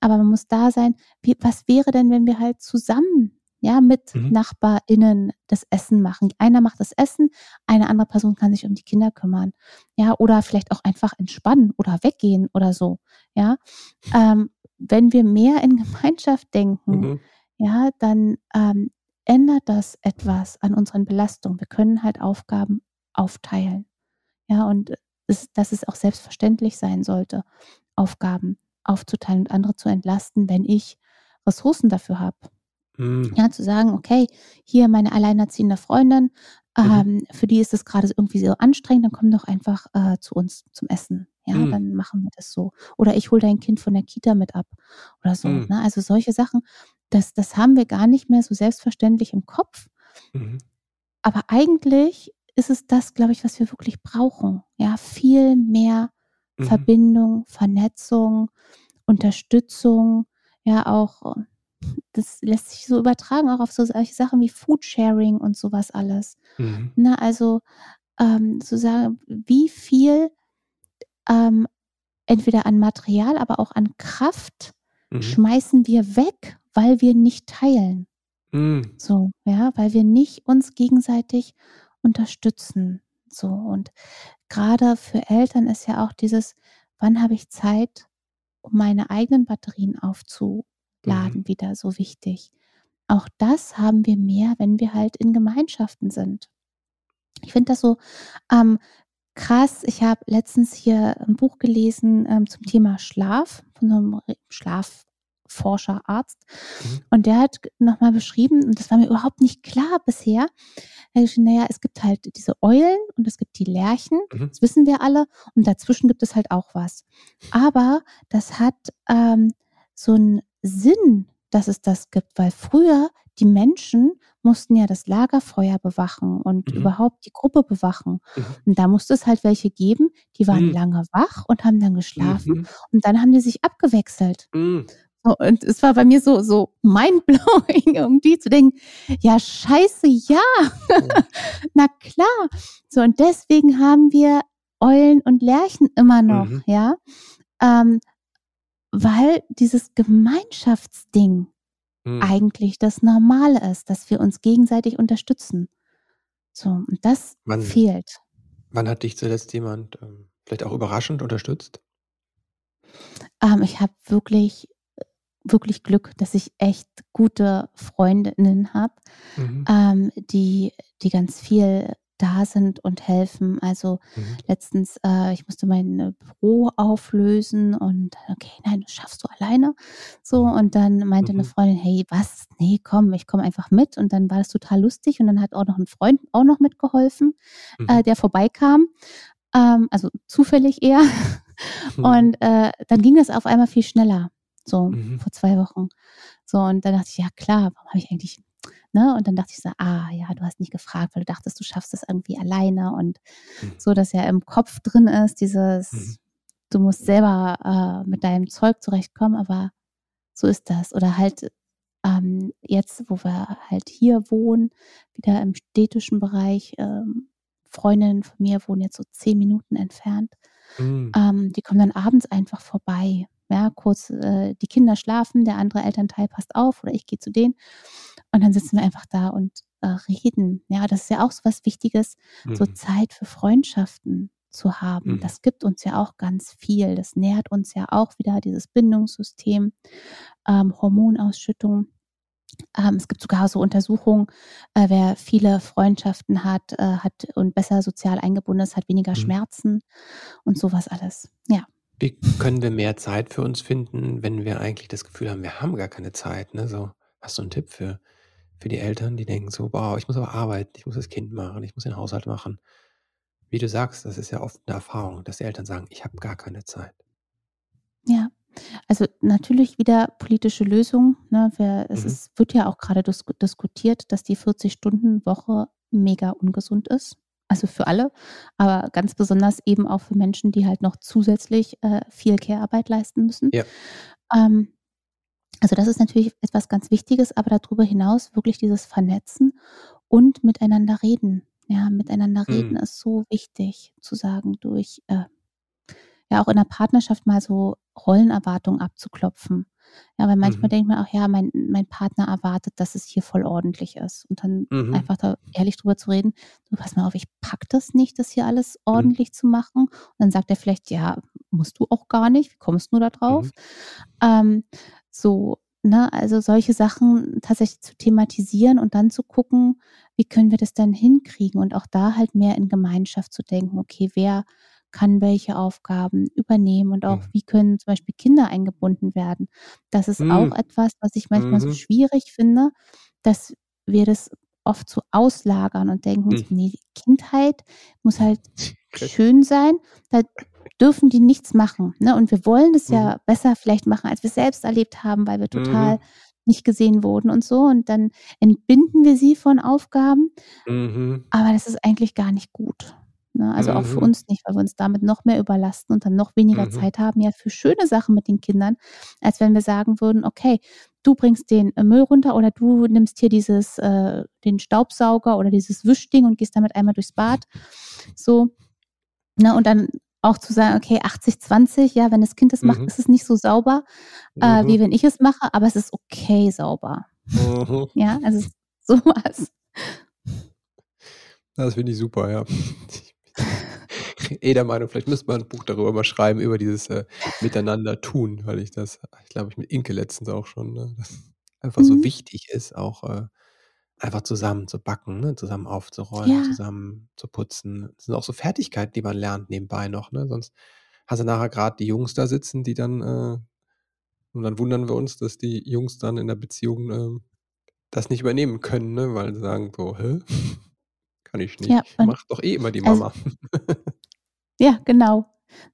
Aber man muss da sein. Wie, was wäre denn, wenn wir halt zusammen ja, mit mhm. NachbarInnen das Essen machen. Einer macht das Essen, eine andere Person kann sich um die Kinder kümmern. Ja, oder vielleicht auch einfach entspannen oder weggehen oder so. Ja, ähm, wenn wir mehr in Gemeinschaft denken, mhm. ja, dann ähm, ändert das etwas an unseren Belastungen. Wir können halt Aufgaben aufteilen. Ja, und es, dass es auch selbstverständlich sein sollte, Aufgaben aufzuteilen und andere zu entlasten, wenn ich Ressourcen dafür habe. Mhm. Ja, zu sagen, okay, hier meine alleinerziehende Freundin, mhm. ähm, für die ist es gerade irgendwie so anstrengend, dann komm doch einfach äh, zu uns zum Essen. Ja, mhm. dann machen wir das so. Oder ich hole dein Kind von der Kita mit ab oder so. Mhm. Ne? Also solche Sachen, das, das haben wir gar nicht mehr so selbstverständlich im Kopf. Mhm. Aber eigentlich ist es das, glaube ich, was wir wirklich brauchen. Ja, viel mehr mhm. Verbindung, Vernetzung, Unterstützung, ja, auch das lässt sich so übertragen, auch auf so solche Sachen wie Foodsharing und sowas alles. Mhm. Na, ne, also ähm, zu sagen, wie viel ähm, entweder an Material, aber auch an Kraft mhm. schmeißen wir weg, weil wir nicht teilen. Mhm. So, ja, weil wir nicht uns gegenseitig unterstützen. So, und gerade für Eltern ist ja auch dieses, wann habe ich Zeit, um meine eigenen Batterien aufzuladen, mhm. wieder so wichtig. Auch das haben wir mehr, wenn wir halt in Gemeinschaften sind. Ich finde das so ähm, krass. Ich habe letztens hier ein Buch gelesen ähm, zum Thema Schlaf von so einem Schlafforscher, Arzt. Mhm. Und der hat nochmal beschrieben, und das war mir überhaupt nicht klar bisher, er hat geschrieben, naja, es gibt halt diese Eulen und es gibt die Lerchen, mhm. das wissen wir alle, und dazwischen gibt es halt auch was. Aber das hat ähm, so einen Sinn, dass es das gibt, weil früher die Menschen mussten ja das Lagerfeuer bewachen und mhm. überhaupt die Gruppe bewachen. Mhm. Und da musste es halt welche geben, die waren mhm. lange wach und haben dann geschlafen mhm. und dann haben die sich abgewechselt. Mhm. So, und es war bei mir so, so mindblowing, irgendwie zu denken, ja, scheiße, ja, oh. na klar. So, und deswegen haben wir Eulen und Lerchen immer noch, mhm. ja, ähm, weil dieses Gemeinschaftsding, hm. eigentlich das Normale ist, dass wir uns gegenseitig unterstützen. So, und das wann, fehlt. Wann hat dich zuletzt jemand ähm, vielleicht auch überraschend unterstützt? Ähm, ich habe wirklich, wirklich Glück, dass ich echt gute Freundinnen habe, mhm. ähm, die, die ganz viel da sind und helfen. Also mhm. letztens, äh, ich musste mein äh, Büro auflösen und okay, nein, das schaffst du alleine. So, und dann meinte mhm. eine Freundin, hey, was? Nee, komm, ich komme einfach mit. Und dann war das total lustig. Und dann hat auch noch ein Freund auch noch mitgeholfen, äh, mhm. äh, der vorbeikam. Ähm, also zufällig eher. Mhm. Und äh, dann ging das auf einmal viel schneller. So, mhm. vor zwei Wochen. So, und dann dachte ich, ja klar, warum habe ich eigentlich Ne? Und dann dachte ich so, ah ja, du hast nicht gefragt, weil du dachtest, du schaffst es irgendwie alleine und mhm. so, dass ja im Kopf drin ist, dieses, mhm. du musst selber äh, mit deinem Zeug zurechtkommen, aber so ist das. Oder halt ähm, jetzt, wo wir halt hier wohnen, wieder im städtischen Bereich, ähm, Freundinnen von mir wohnen jetzt so zehn Minuten entfernt. Mhm. Ähm, die kommen dann abends einfach vorbei. Ja, kurz äh, die Kinder schlafen, der andere Elternteil passt auf oder ich gehe zu denen. Und dann sitzen wir einfach da und äh, reden. Ja, das ist ja auch so was Wichtiges, mhm. so Zeit für Freundschaften zu haben. Mhm. Das gibt uns ja auch ganz viel. Das nährt uns ja auch wieder dieses Bindungssystem, ähm, Hormonausschüttung. Ähm, es gibt sogar so Untersuchungen, äh, wer viele Freundschaften hat, äh, hat und besser sozial eingebunden ist, hat weniger mhm. Schmerzen und sowas alles. Ja. Wie können wir mehr Zeit für uns finden, wenn wir eigentlich das Gefühl haben, wir haben gar keine Zeit? Ne? So, hast du einen Tipp für, für die Eltern, die denken so, boah, ich muss aber arbeiten, ich muss das Kind machen, ich muss den Haushalt machen. Wie du sagst, das ist ja oft eine Erfahrung, dass die Eltern sagen, ich habe gar keine Zeit. Ja, also natürlich wieder politische Lösung. Ne? Wir, es mhm. ist, wird ja auch gerade dis diskutiert, dass die 40-Stunden-Woche mega ungesund ist. Also für alle, aber ganz besonders eben auch für Menschen, die halt noch zusätzlich äh, viel Care-Arbeit leisten müssen. Ja. Ähm, also das ist natürlich etwas ganz Wichtiges, aber darüber hinaus wirklich dieses Vernetzen und miteinander reden. Ja, miteinander reden mhm. ist so wichtig zu sagen, durch äh, ja auch in der Partnerschaft mal so Rollenerwartungen abzuklopfen. Ja, weil manchmal mhm. denkt man auch, ja, mein, mein Partner erwartet, dass es hier voll ordentlich ist. Und dann mhm. einfach da ehrlich drüber zu reden, du pass mal auf, ich pack das nicht, das hier alles mhm. ordentlich mhm. zu machen. Und dann sagt er vielleicht, ja, musst du auch gar nicht, wie kommst du da drauf? Mhm. Ähm, so, ne, also solche Sachen tatsächlich zu thematisieren und dann zu gucken, wie können wir das dann hinkriegen und auch da halt mehr in Gemeinschaft zu denken, okay, wer kann welche Aufgaben übernehmen und auch, mhm. wie können zum Beispiel Kinder eingebunden werden. Das ist mhm. auch etwas, was ich manchmal mhm. so schwierig finde, dass wir das oft so auslagern und denken, mhm. nee, Kindheit muss halt schön sein. Da dürfen die nichts machen. Ne? Und wir wollen es Mhm. ja besser vielleicht machen, als wir selbst erlebt haben, weil wir total Mhm. nicht gesehen wurden und so. Und dann entbinden wir sie von Aufgaben. Mhm. Aber das ist eigentlich gar nicht gut. Ne? Also auch für Mhm. uns nicht, weil wir uns damit noch mehr überlasten und dann noch weniger Mhm. Zeit haben, ja, für schöne Sachen mit den Kindern, als wenn wir sagen würden, okay, du bringst den äh, Müll runter oder du nimmst hier dieses, äh, den Staubsauger oder dieses Wischding und gehst damit einmal durchs Bad. So. Ne? Und dann auch zu sagen, okay, 80, 20, ja, wenn das Kind das macht, Mhm. ist es nicht so sauber, äh, wie Mhm. wenn ich es mache, aber es ist okay sauber. Mhm. Ja, also sowas. Das finde ich super, ja. Ich bin eh der Meinung, vielleicht müsste man ein Buch darüber mal schreiben, über dieses äh, Miteinander tun, weil ich das, ich glaube, ich mit Inke letztens auch schon, ne, dass einfach so Mhm. wichtig ist, auch äh, einfach zusammen zu backen, ne, zusammen aufzuräumen, Ja. zusammen zu putzen. Das sind auch so Fertigkeiten, die man lernt nebenbei noch, ne? Sonst hast du nachher gerade die Jungs da sitzen, die dann, äh, und dann wundern wir uns, dass die Jungs dann in der Beziehung ähm, das nicht übernehmen können, ne? Weil sie sagen so, hä? Kann ich nicht. Ja, Macht doch eh immer die also Mama. Ja, genau.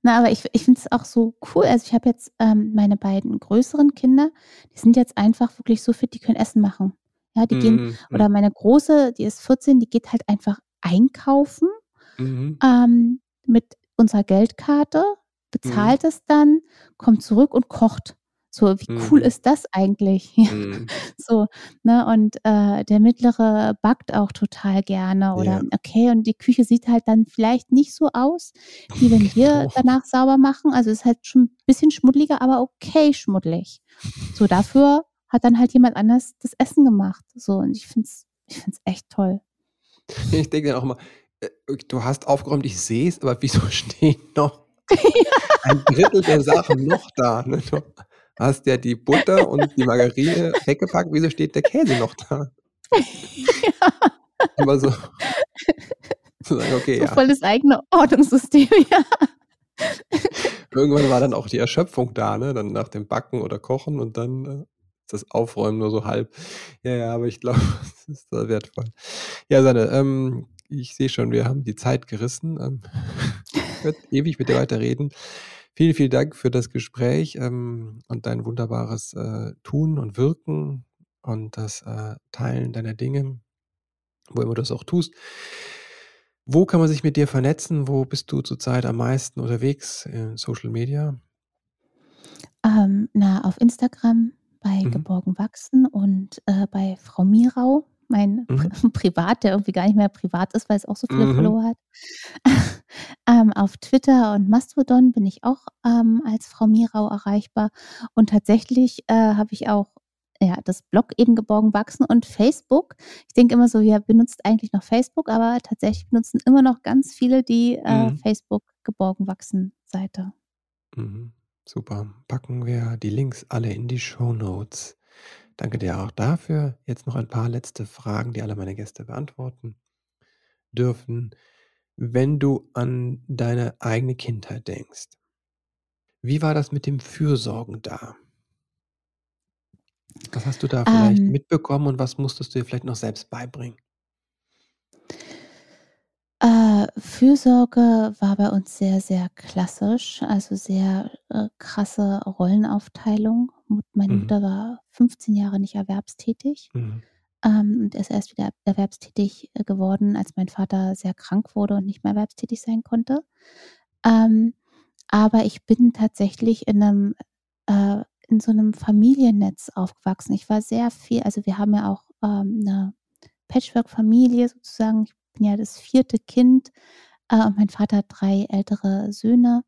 Na, aber ich ich finde es auch so cool. Also, ich habe jetzt, ähm, meine beiden größeren Kinder, die sind jetzt einfach wirklich so fit, die können Essen machen. Ja, die gehen Mhm, oder mhm, meine Große, die ist 14, die geht halt einfach einkaufen, mhm, ähm, mit unserer Geldkarte, mhm, bezahlt es dann, kommt zurück und kocht. So, wie cool mhm, ist das eigentlich? Ja, mhm. so, ne? Und, äh, der Mittlere backt auch total gerne oder Ja, okay, und die Küche sieht halt dann vielleicht nicht so aus, wie wenn wir genau. danach sauber machen. Also, ist halt schon 'n bisschen schmuddeliger, aber okay schmuddelig. So, dafür hat dann halt jemand anders das Essen gemacht. So, und ich finde es ich finde es echt toll. Ich denke dann auch immer, äh, du hast aufgeräumt, ich sehe es, aber wieso stehen noch ein Drittel der Sachen noch da, ne? Du hast ja die Butter und die Margarine weggepackt, wieso steht der Käse noch da? Ja. Immer so zu sagen, okay, So ja. voll das eigene Ordnungssystem, ja. Irgendwann war dann auch die Erschöpfung da, ne? Dann nach dem Backen oder Kochen und dann, äh, das Aufräumen nur so halb. Ja, ja, aber ich glaube, das ist sehr wertvoll. Ja, Sanne, ähm, ich sehe schon, wir haben die Zeit gerissen. Ähm, ich würde ewig mit dir weiterreden. Vielen, vielen Dank für das Gespräch, ähm, und dein wunderbares, äh, Tun und Wirken und das, äh, Teilen deiner Dinge, wo immer du es auch tust. Wo kann man sich mit dir vernetzen? Wo bist du zurzeit am meisten unterwegs in Social Media? Ähm, na, auf Instagram bei Mhm. Geborgen Wachsen und, äh, bei Frau Mirau, mein Mhm. Privat, der irgendwie gar nicht mehr privat ist, weil es auch so viele Mhm. Follower hat. Ähm, auf Twitter und Mastodon bin ich auch, ähm, als Frau Mirau erreichbar. Und tatsächlich, äh, habe ich auch, ja, das Blog eben Geborgen Wachsen und Facebook. Ich denke immer so, wer benutzt eigentlich noch Facebook? Aber tatsächlich benutzen immer noch ganz viele die, äh, Mhm. Facebook Geborgen Wachsen Seite. Mhm. Super. Packen wir die Links alle in die Shownotes. Danke dir auch dafür. Jetzt noch ein paar letzte Fragen, die alle meine Gäste beantworten dürfen. Wenn du an deine eigene Kindheit denkst, wie war das mit dem Fürsorgen da? Was hast du da vielleicht Ähm mitbekommen und was musstest du dir vielleicht noch selbst beibringen? Äh, Fürsorge war bei uns sehr, sehr klassisch, also sehr, äh, krasse Rollenaufteilung. Mut meine Mhm. Mutter war 15 Jahre nicht erwerbstätig, Mhm. ähm, und ist erst wieder erwerbstätig, äh, geworden, als mein Vater sehr krank wurde und nicht mehr erwerbstätig sein konnte. Ähm, aber ich bin tatsächlich in 'nem äh, in so 'nem Familiennetz aufgewachsen. Ich war sehr viel also, wir haben ja auch, ähm, 'ne Patchwork-Familie sozusagen. Ich bin ja das 4. Kind, äh, und mein Vater hat 3 ältere Söhne,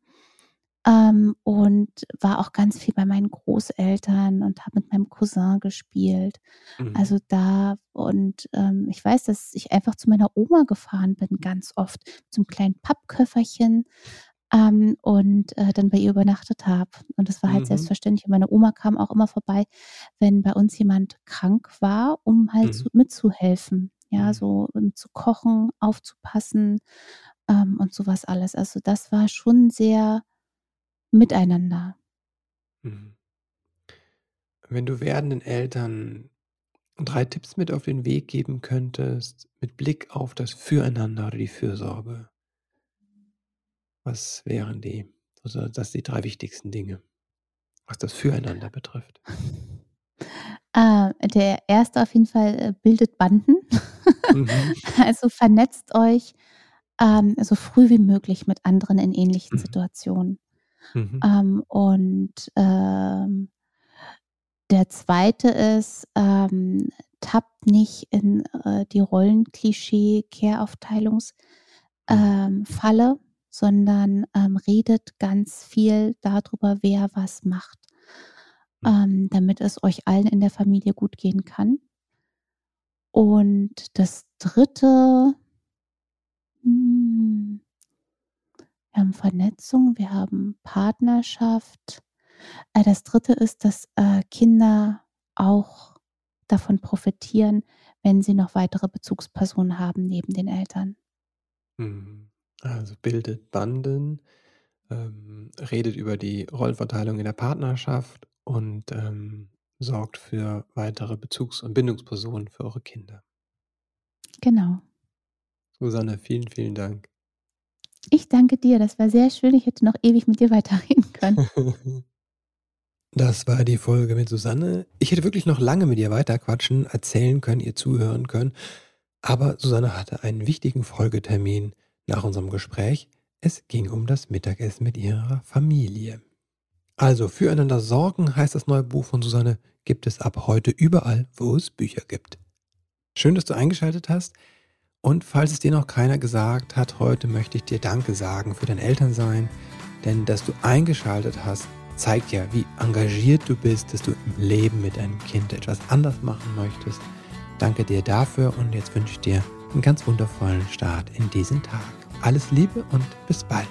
ähm, und war auch ganz viel bei meinen Großeltern und habe mit meinem Cousin gespielt. Mhm. Also, da und, ähm, ich weiß, dass ich einfach zu meiner Oma gefahren bin ganz oft 'nem kleinen Pappköfferchen, ähm, und, äh, dann bei ihr übernachtet habe. Und das war halt Mhm. selbstverständlich. Und meine Oma kam auch immer vorbei, wenn bei uns jemand krank war, um halt Mhm. so mitzuhelfen, ja, Mhm. so, ähm, zu kochen, aufzupassen, ähm, und so was alles. Also, das war schon sehr miteinander. Mhm. Wenn du werdenden Eltern 3 Tipps mit auf den Weg geben könntest, mit Blick auf das Füreinander oder die Fürsorge was wären die? So, das die drei wichtigsten Dinge, was das Füreinander betrifft. Äh, der erste auf jeden Fall äh, bildet Banden. Mhm. Also vernetzt euch ähm, so früh wie möglich mit anderen in ähnlichen mhm. Situationen. Mhm. Ähm, und ähm, der zweite ist, ähm, tappt nicht in äh, die Rollenklischee-Care-Aufteilungsfalle, mhm. sondern ähm, redet ganz viel darüber, wer was macht, mhm. ähm, damit es euch allen in der Familie gut gehen kann. Und das dritte, hm, wir haben Vernetzung, wir haben Partnerschaft. Äh, das dritte ist, dass äh, Kinder auch davon profitieren, wenn sie noch weitere Bezugspersonen haben neben den Eltern. Mhm. Also bildet Banden, ähm, redet über die Rollenverteilung in der Partnerschaft und ähm, sorgt für weitere Bezugs- und Bindungspersonen für eure Kinder. Genau. Susanne, vielen, vielen Dank. Ich danke dir, das war sehr schön. Ich hätte noch ewig mit dir weiterreden können. Das war die Folge mit Susanne. Ich hätte wirklich noch lange mit ihr weiterquatschen, erzählen können, ihr zuhören können. Aber Susanne hatte einen wichtigen Folgetermin nach unserem Gespräch. Es ging um das Mittagessen mit ihrer Familie. Also, füreinander sorgen heißt das neue Buch von Susanne, gibt es ab heute überall, wo es Bücher gibt. Schön, dass du eingeschaltet hast. Und falls es dir noch keiner gesagt hat, heute möchte ich dir Danke sagen für dein Elternsein, denn dass du eingeschaltet hast, zeigt ja, wie engagiert du bist, dass du im Leben mit deinem Kind etwas anders machen möchtest. Danke dir dafür und jetzt wünsche ich dir einen ganz wundervollen Start in diesen Tag. Alles Liebe und bis bald.